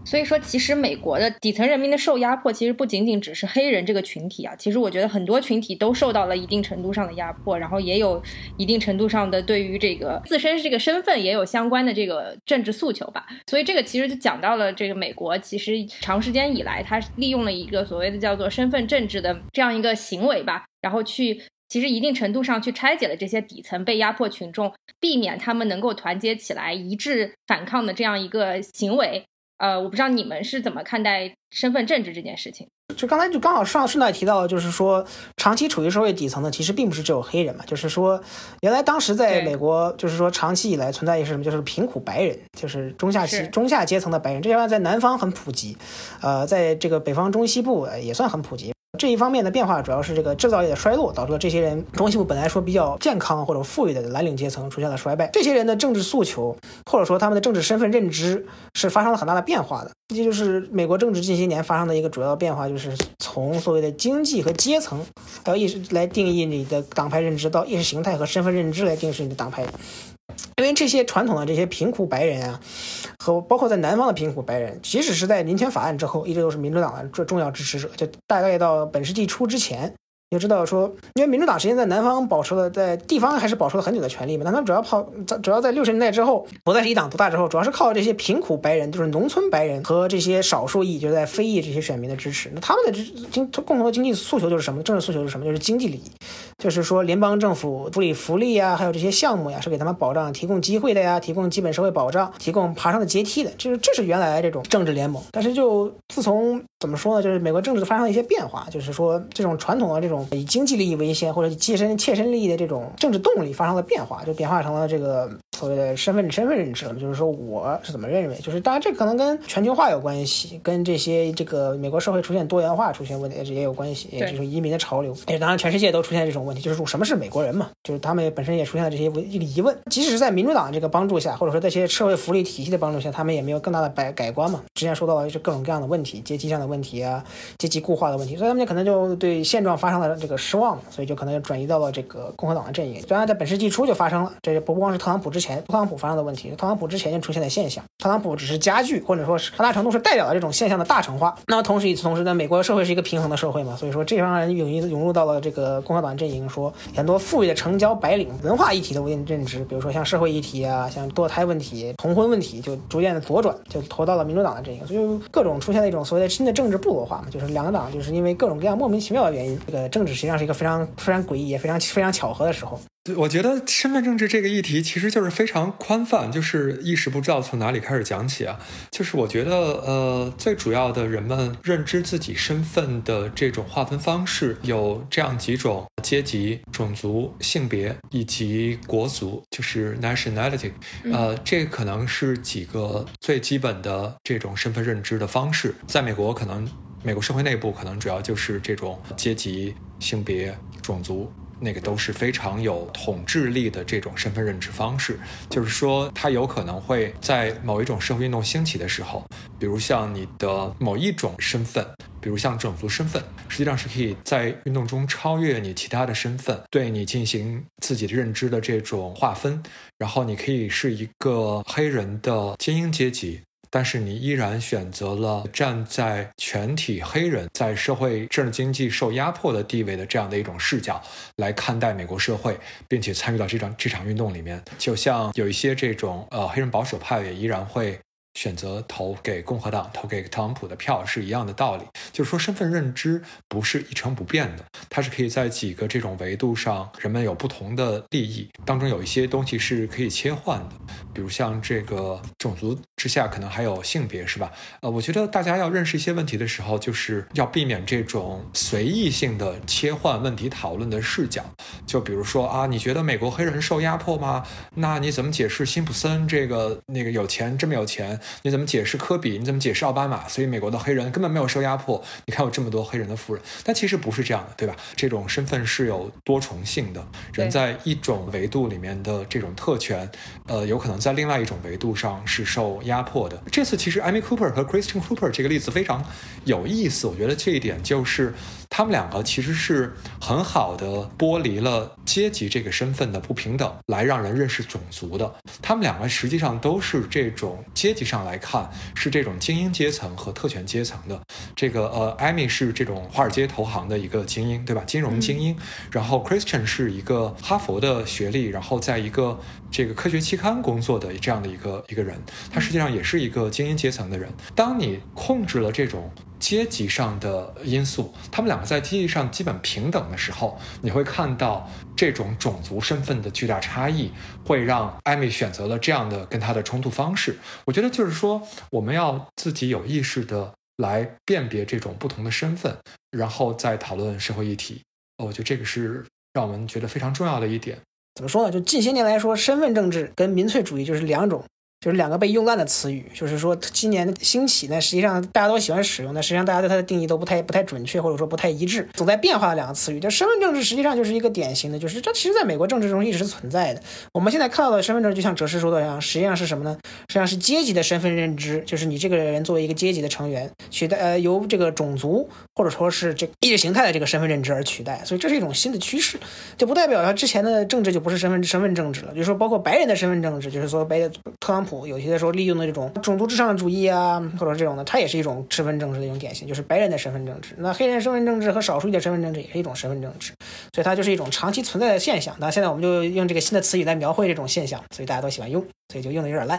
所以说，其实美国的底层人民的受压迫，其实不仅仅只是黑人这个群体啊。其实我觉得很多群体都受到了一定程度上的压迫，然后也有一定程度上的对于这个自身这个身份也有相关的这个政治诉求吧。所以这个其实就讲到了这个美国，其实长时间以来，它利用了一个所谓的叫做身份政治的这样一个行为吧，然后去。其实一定程度上去拆解了这些底层被压迫群众，避免他们能够团结起来一致反抗的这样一个行为。呃，我不知道你们是怎么看待身份政治这件事情。就刚才就刚好上顺带提到，就是说长期处于社会底层的，其实并不是只有黑人嘛。就是说，原来当时在美国，就是说长期以来存在一个什么，就是贫苦白人，就是中下期中下阶层的白人。这些在南方很普及，呃，在这个北方中西部也算很普及。这一方面的变化主要是这个制造业的衰落，导致了这些人中西部本来说比较健康或者富裕的蓝领阶层出现了衰败。这些人的政治诉求或者说他们的政治身份认知是发生了很大的变化的。这就是美国政治近些年发生的一个主要变化，就是从所谓的经济和阶层，还有意识来定义你的党派认知，到意识形态和身份认知来定义你的党派。因为这些传统的这些贫苦白人啊，和包括在南方的贫苦白人，即使是在民权法案之后，一直都是民主党的重重要支持者。就大概到本世纪初之前。就知道说，因为民主党实际上在南方保持了在地方还是保持了很久的权利嘛，但他们主要靠主要在六十年代之后不再是一党独大之后，主要是靠这些贫苦白人，就是农村白人和这些少数裔，就是在非裔这些选民的支持。那他们的经共同的经济诉求就是什么？政治诉求是什么？就是经济利益，就是说联邦政府福利福利呀，还有这些项目呀，是给他们保障、提供机会的呀，提供基本社会保障，提供爬上的阶梯的。就是这是原来这种政治联盟，但是就自从怎么说呢？就是美国政治发生了一些变化，就是说这种传统的这种以经济利益为先或者以切身切身利益的这种政治动力发生了变化，就变化成了这个所谓的身份身份认知了，就是说我是怎么认为，就是当然这可能跟全球化有关系，跟这些这个美国社会出现多元化出现问题也有关系，也就是移民的潮流，也当然全世界都出现这种问题，就是说什么是美国人嘛，就是他们本身也出现了这些问疑问，即使是在民主党这个帮助下，或者说这些社会福利体系的帮助下，他们也没有更大的改改观嘛。之前说到了是各种各样的问题，阶级上的问题啊，阶级固化的问题，所以他们就可能就对现状发生了这个失望，所以就可能转移到了这个共和党的阵营。当然在本世纪初就发生了，这不光是特朗普之前，特朗普发生的问题，特朗普之前就出现的现象，特朗普只是加剧或者说是很大程度是代表了这种现象的大成化。那么同时与此同时呢，美国社会是一个平衡的社会嘛，所以说这帮人涌入涌入到了这个共和党阵营，说很多富裕的城郊白领文化议题的认知，比如说像社会议题啊，像堕胎问题、同婚问题，就逐渐的左转，就投到了民主党的阵营，所以各种出现了一种所谓的新的政治部落化嘛，就是两党就是因为各种各样莫名其妙的原因，这个政治实际上是一个非常非常诡异也非常非常巧合的时候。对，我觉得身份政治这个议题其实就是非常宽泛，就是一时不知道从哪里开始讲起啊。就是我觉得，呃，最主要的人们认知自己身份的这种划分方式有这样几种：阶级、种族、性别以及国族，就是 nationality。呃，这可能是几个最基本的这种身份认知的方式。在美国，可能美国社会内部可能主要就是这种阶级、性别、种族。那个都是非常有统治力的这种身份认知方式，就是说，它有可能会在某一种社会运动兴起的时候，比如像你的某一种身份，比如像种族身份，实际上是可以在运动中超越你其他的身份，对你进行自己的认知的这种划分，然后你可以是一个黑人的精英阶级。但是你依然选择了站在全体黑人在社会政治经济受压迫的地位的这样的一种视角来看待美国社会，并且参与到这场这场运动里面，就像有一些这种呃黑人保守派也依然会。选择投给共和党、投给特朗普的票是一样的道理，就是说身份认知不是一成不变的，它是可以在几个这种维度上，人们有不同的利益当中，有一些东西是可以切换的，比如像这个种族之下可能还有性别，是吧？呃，我觉得大家要认识一些问题的时候，就是要避免这种随意性的切换问题讨论的视角，就比如说啊，你觉得美国黑人受压迫吗？那你怎么解释辛普森这个那个有钱这么有钱？你怎么解释科比？你怎么解释奥巴马？所以美国的黑人根本没有受压迫。你看有这么多黑人的富人，但其实不是这样的，对吧？这种身份是有多重性的，人在一种维度里面的这种特权，呃，有可能在另外一种维度上是受压迫的。这次其实 Amy Cooper 和 Christian Cooper 这个例子非常有意思，我觉得这一点就是他们两个其实是很好的剥离了阶级这个身份的不平等，来让人认识种族的。他们两个实际上都是这种阶级。上来看是这种精英阶层和特权阶层的，这个呃，艾米是这种华尔街投行的一个精英，对吧？金融精英。然后 Christian 是一个哈佛的学历，然后在一个这个科学期刊工作的这样的一个一个人，他实际上也是一个精英阶层的人。当你控制了这种。阶级上的因素，他们两个在阶级上基本平等的时候，你会看到这种种族身份的巨大差异，会让艾米选择了这样的跟他的冲突方式。我觉得就是说，我们要自己有意识的来辨别这种不同的身份，然后再讨论社会议题。我觉得这个是让我们觉得非常重要的一点。怎么说呢？就近些年来说，身份政治跟民粹主义就是两种。就是两个被用烂的词语，就是说今年兴起呢，实际上大家都喜欢使用的，实际上大家对它的定义都不太不太准确，或者说不太一致，总在变化的两个词语。这身份政治实际上就是一个典型的，就是这其实在美国政治中一直是存在的。我们现在看到的身份证，就像哲师说的一样，实际上是什么呢？实际上是阶级的身份认知，就是你这个人作为一个阶级的成员，取代呃由这个种族或者说是这意识形态的这个身份认知而取代。所以这是一种新的趋势，就不代表他之前的政治就不是身份身份政治了。就是说，包括白人的身份政治，就是说白特朗普。有些时候利用的这种种族至上主义啊，或者这种的，它也是一种身份政治的一种典型，就是白人的身份政治。那黑人身份政治和少数裔的身份政治也是一种身份政治，所以它就是一种长期存在的现象。那现在我们就用这个新的词语来描绘这种现象，所以大家都喜欢用，所以就用的有点烂。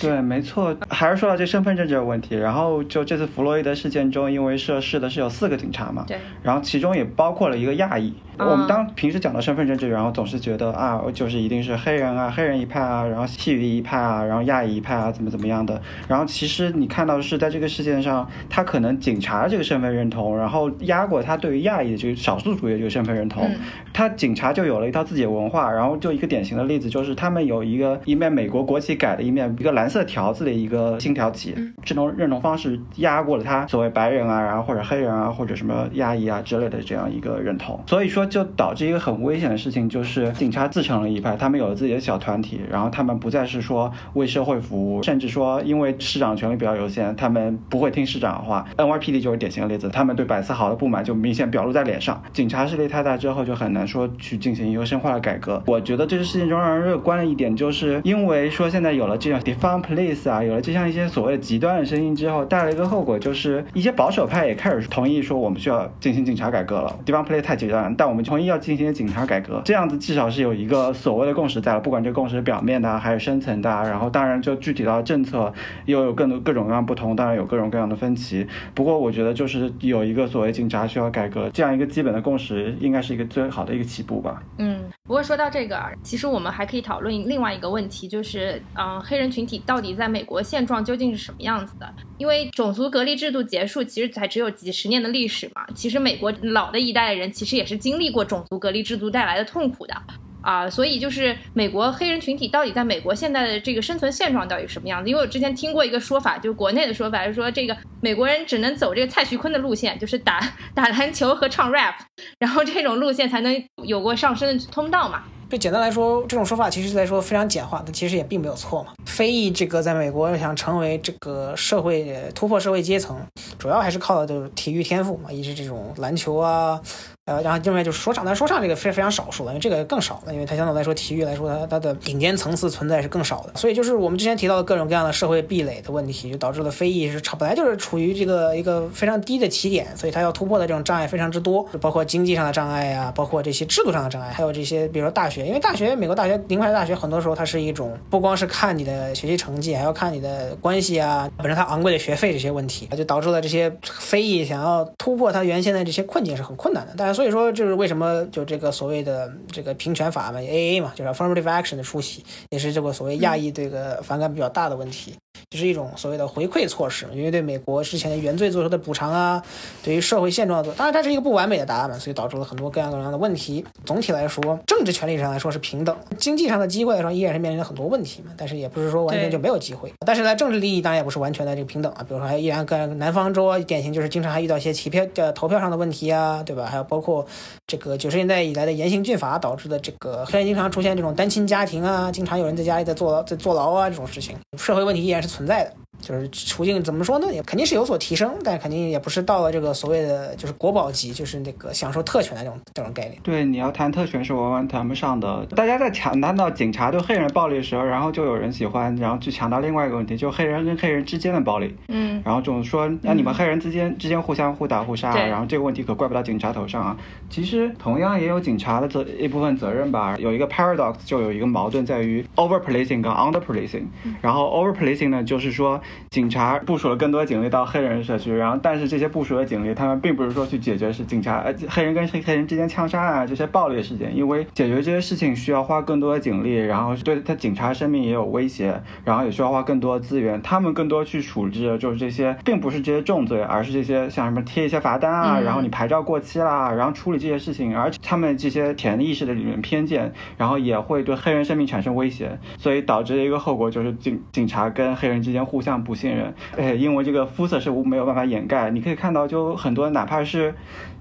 对，没错，还是说到这身份证这个问题。然后就这次弗洛伊德事件中，因为涉事的是有四个警察嘛，对，然后其中也包括了一个亚裔。我们当平时讲到身份证这个，然后总是觉得啊，就是一定是黑人啊，黑人一派啊，然后西语一派啊，然后亚裔一派啊，怎么怎么样的。然后其实你看到的是，在这个事件上，他可能警察这个身份认同，然后压过他对于亚裔的这个少数族裔这个身份认同。他警察就有了一套自己的文化。然后就一个典型的例子，就是他们有一个一面美国国旗改了一面一个蓝色条子的一个星条旗，这种认同方式压过了他所谓白人啊，然后或者黑人啊，或者什么亚裔啊之类的这样一个认同。所以说就导致一个很。很危险的事情就是警察自成了一派，他们有了自己的小团体，然后他们不再是说为社会服务，甚至说因为市长权力比较有限，他们不会听市长的话。NYPD 就是典型的例子，他们对百思豪的不满就明显表露在脸上。警察势力太大之后，就很难说去进行一个深化的改革。我觉得这个事情中让人乐观的一点，就是因为说说现在有了这样 defund police 啊，有了这样一些所谓的极端的声音之后，带来一个后果就是一些保守派也开始同意说我们需要进行警察改革了。defund police 太极端了，但我们同意要进行。警察改革这样子至少是有一个所谓的共识在了，不管这个共识是表面的还是深层的，然后当然就具体到政策又有更多各种各样不同，当然有各种各样的分歧。不过我觉得就是有一个所谓警察需要改革这样一个基本的共识，应该是一个最好的一个起步吧。嗯，不过说到这个，其实我们还可以讨论另外一个问题，就是嗯，黑人群体到底在美国现状究竟是什么样子的？因为种族隔离制度结束其实才只有几十年的历史嘛，其实美国老的一代人其实也是经历过种族隔离制。度带来的痛苦的啊，所以就是美国黑人群体到底在美国现在的这个生存现状到底什么样子？因为我之前听过一个说法，就国内的说法是说，这个美国人只能走这个蔡徐坤的路线，就是打 打篮球和唱 rap，然后这种路线才能有过上升的通道嘛。就简单来说，这种说法其实来说非常简化，但其实也并没有错嘛。非裔这个在美国要想成为这个社会突破社会阶层，主要还是靠的就是体育天赋嘛，一直这种篮球啊。呃，然后另外就是说唱，但说唱这个非非常少数了，因为这个更少了，因为它相对来说体育来说，它它的顶尖层次存在是更少的，所以就是我们之前提到的各种各样的社会壁垒的问题，就导致了非裔是本来就是处于这个一个非常低的起点，所以它要突破的这种障碍非常之多，包括经济上的障碍呀，包括这些制度上的障碍，还有这些比如说大学，因为大学美国大学名牌大学很多时候它是一种不光是看你的学习成绩，还要看你的关系啊，本身它昂贵的学费这些问题，就导致了这些非裔想要突破它原先的这些困境是很困难的，但所以说，就是为什么就这个所谓的这个平权法嘛，A A 嘛，就是 affirmative action 的出席，也是这个所谓亚裔这个反感比较大的问题。就是一种所谓的回馈措施，因为对美国之前的原罪做出的补偿啊，对于社会现状的，当然它是一个不完美的答案嘛，所以导致了很多各样各样的问题。总体来说，政治权利上来说是平等，经济上的机会来说依然是面临着很多问题嘛，但是也不是说完全就没有机会。但是呢，政治利益当然也不是完全的这个平等啊，比如说还依然跟南方州啊，典型就是经常还遇到一些投票的投票上的问题啊，对吧？还有包括这个九十年代以来的严刑峻法导致的这个，虽然经常出现这种单亲家庭啊，经常有人在家里在坐牢在坐牢啊这种事情，社会问题依然是存。在的。就是处境怎么说呢？也肯定是有所提升，但肯定也不是到了这个所谓的就是国宝级，就是那个享受特权的这种这种概念。对，你要谈特权是完完谈不上的。大家在强谈到警察对黑人暴力的时候，然后就有人喜欢，然后去强调另外一个问题，就黑人跟黑人之间的暴力。嗯。然后总说，那你们黑人之间之间互相互打互杀，然后这个问题可怪不到警察头上啊。其实同样也有警察的责一部分责任吧。有一个 paradox，就有一个矛盾在于 over policing 跟 under policing。然后 over policing 呢，就是说警察。部署了更多警力到黑人社区，然后但是这些部署的警力，他们并不是说去解决是警察呃黑人跟黑黑人之间枪杀啊这些暴力事件，因为解决这些事情需要花更多的警力，然后对他警察生命也有威胁，然后也需要花更多的资源，他们更多去处置的就是这些，并不是这些重罪，而是这些像什么贴一些罚单啊，然后你牌照过期啦，然后处理这些事情，而且他们这些潜意识的里面偏见，然后也会对黑人生命产生威胁，所以导致的一个后果就是警警察跟黑人之间互相不信任。哎，因为这个肤色是无没有办法掩盖，你可以看到，就很多哪怕是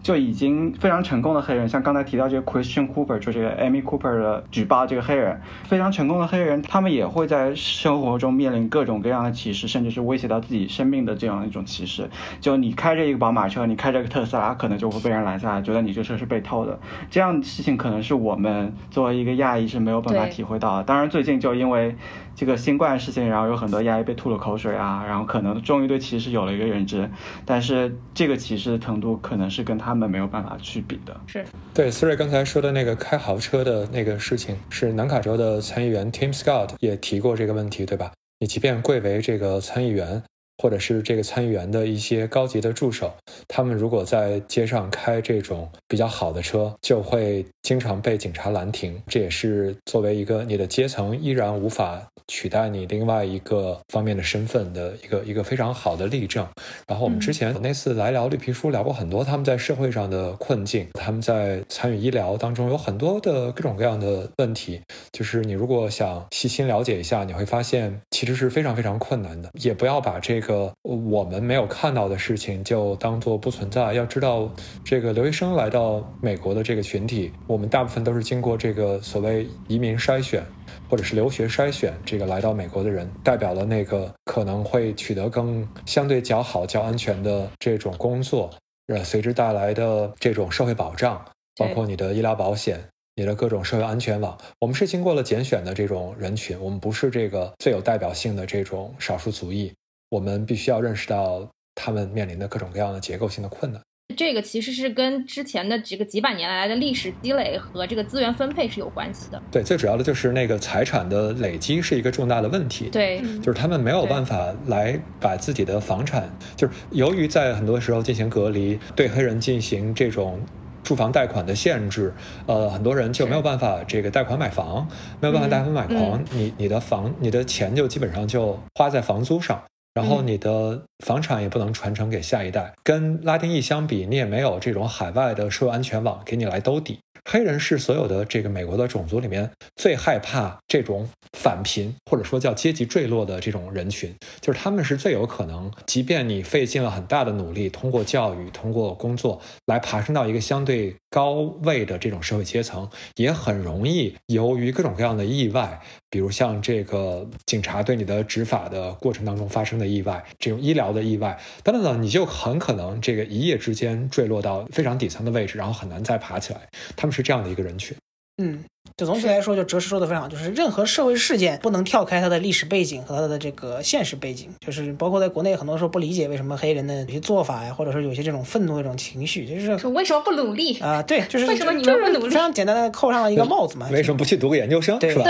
就已经非常成功的黑人，像刚才提到这个 Christian Cooper，就这个 Amy Cooper 的举报这个黑人非常成功的黑人，他们也会在生活中面临各种各样的歧视，甚至是威胁到自己生命的这样一种歧视。就你开着一个宝马车，你开着个特斯拉，可能就会被人拦下来，觉得你这车是被偷的。这样的事情可能是我们作为一个亚裔是没有办法体会到的。当然，最近就因为这个新冠事情，然后有很多亚裔被吐了口水啊，然后可能终于对歧视有了一个认知，但是这个歧视的程度可能是跟他们没有办法去比的。是对思睿刚才说的那个开豪车的那个事情，是南卡州的参议员 Tim Scott 也提过这个问题，对吧？你即便贵为这个参议员。或者是这个参议员的一些高级的助手，他们如果在街上开这种比较好的车，就会经常被警察拦停。这也是作为一个你的阶层依然无法取代你另外一个方面的身份的一个一个非常好的例证。然后我们之前那次来聊绿皮书，聊过很多他们在社会上的困境，他们在参与医疗当中有很多的各种各样的问题。就是你如果想细心了解一下，你会发现其实是非常非常困难的。也不要把这个。我们没有看到的事情就当做不存在。要知道，这个留学生来到美国的这个群体，我们大部分都是经过这个所谓移民筛选，或者是留学筛选，这个来到美国的人，代表了那个可能会取得更相对较好、较安全的这种工作，呃，随之带来的这种社会保障，包括你的医疗保险。你的各种社会安全网，我们是经过了拣选的这种人群，我们不是这个最有代表性的这种少数族裔。我们必须要认识到他们面临的各种各样的结构性的困难。这个其实是跟之前的这个几百年来的历史积累和这个资源分配是有关系的。对，最主要的就是那个财产的累积是一个重大的问题。对，就是他们没有办法来把自己的房产，就是由于在很多时候进行隔离，对黑人进行这种住房贷款的限制，呃，很多人就没有办法这个贷款买房，没有办法贷款买房，你你的房你的钱就基本上就花在房租上。然后你的房产也不能传承给下一代，跟拉丁裔相比，你也没有这种海外的社会安全网给你来兜底。黑人是所有的这个美国的种族里面最害怕这种返贫或者说叫阶级坠落的这种人群，就是他们是最有可能，即便你费尽了很大的努力，通过教育、通过工作来爬升到一个相对高位的这种社会阶层，也很容易由于各种各样的意外，比如像这个警察对你的执法的过程当中发生的意外，这种医疗的意外等等等，你就很可能这个一夜之间坠落到非常底层的位置，然后很难再爬起来。他们。是这样的一个人群，嗯。就总体来说，就哲师说的非常好，就是任何社会事件不能跳开它的历史背景和它的这个现实背景，就是包括在国内很多时候不理解为什么黑人的有些做法呀，或者说有些这种愤怒的这种情绪，就是为什么不努力啊？对，就是 为什么你们不努力？非常简单的扣上了一个帽子嘛？为什么不去读个研究生？对吧？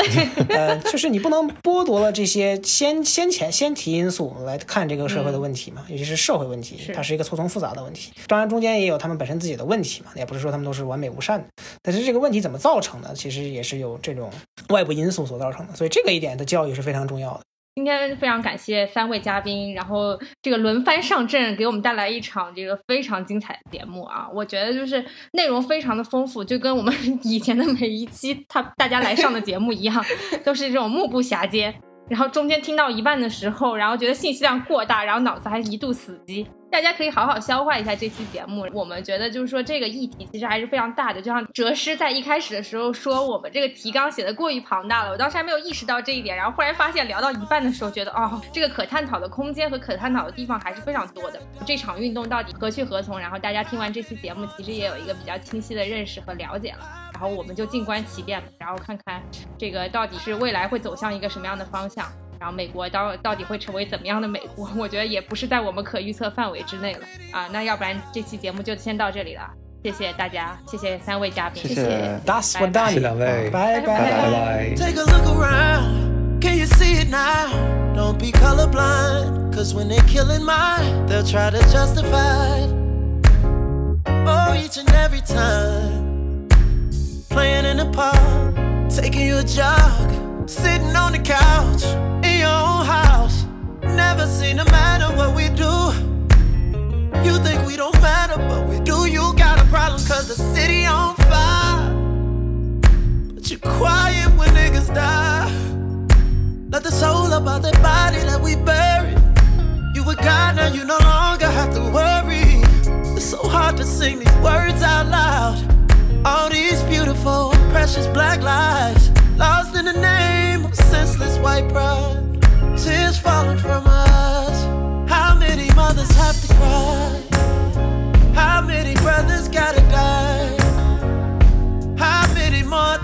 呃，就是你不能剥夺了这些先先前先提因素来看这个社会的问题嘛，尤其是社会问题，它是一个错综复杂的问题。当然中间也有他们本身自己的问题嘛，也不是说他们都是完美无善的。但是这个问题怎么造成的，其实实也是有这种。外部因素所造成的，所以这个一点的教育是非常重要的。今天非常感谢三位嘉宾，然后这个轮番上阵，给我们带来一场这个非常精彩的节目啊！我觉得就是内容非常的丰富，就跟我们 以前的每一期他大家来上的节目一样，都是这种目不暇接。然后中间听到一半的时候，然后觉得信息量过大，然后脑子还一度死机。大家可以好好消化一下这期节目。我们觉得就是说这个议题其实还是非常大的。就像哲师在一开始的时候说，我们这个提纲写的过于庞大了，我当时还没有意识到这一点。然后忽然发现聊到一半的时候，觉得哦，这个可探讨的空间和可探讨的地方还是非常多的。这场运动到底何去何从？然后大家听完这期节目，其实也有一个比较清晰的认识和了解了。然后我们就静观其变，然后看看这个到底是未来会走向一个什么样的方向。然后美国到到底会成为怎么样的美国？我觉得也不是在我们可预测范围之内了。啊。那要不然这期节目就先到这里了，谢谢大家，谢谢三位嘉宾，谢谢，谢谢。两位，拜拜。拜拜。Sitting on the couch. in your own house. Never seen no matter what we do. You think we don't matter, but we do. You got a problem cause the city on fire. But you're quiet when niggas die. Let the soul about that body that we buried. You a God now, you no longer have to worry. It's so hard to sing these words out loud. All these beautiful, precious black lives. Lost in the name of senseless white pride. Tears falling from us. How many mothers have to cry? How many brothers gotta die? How many more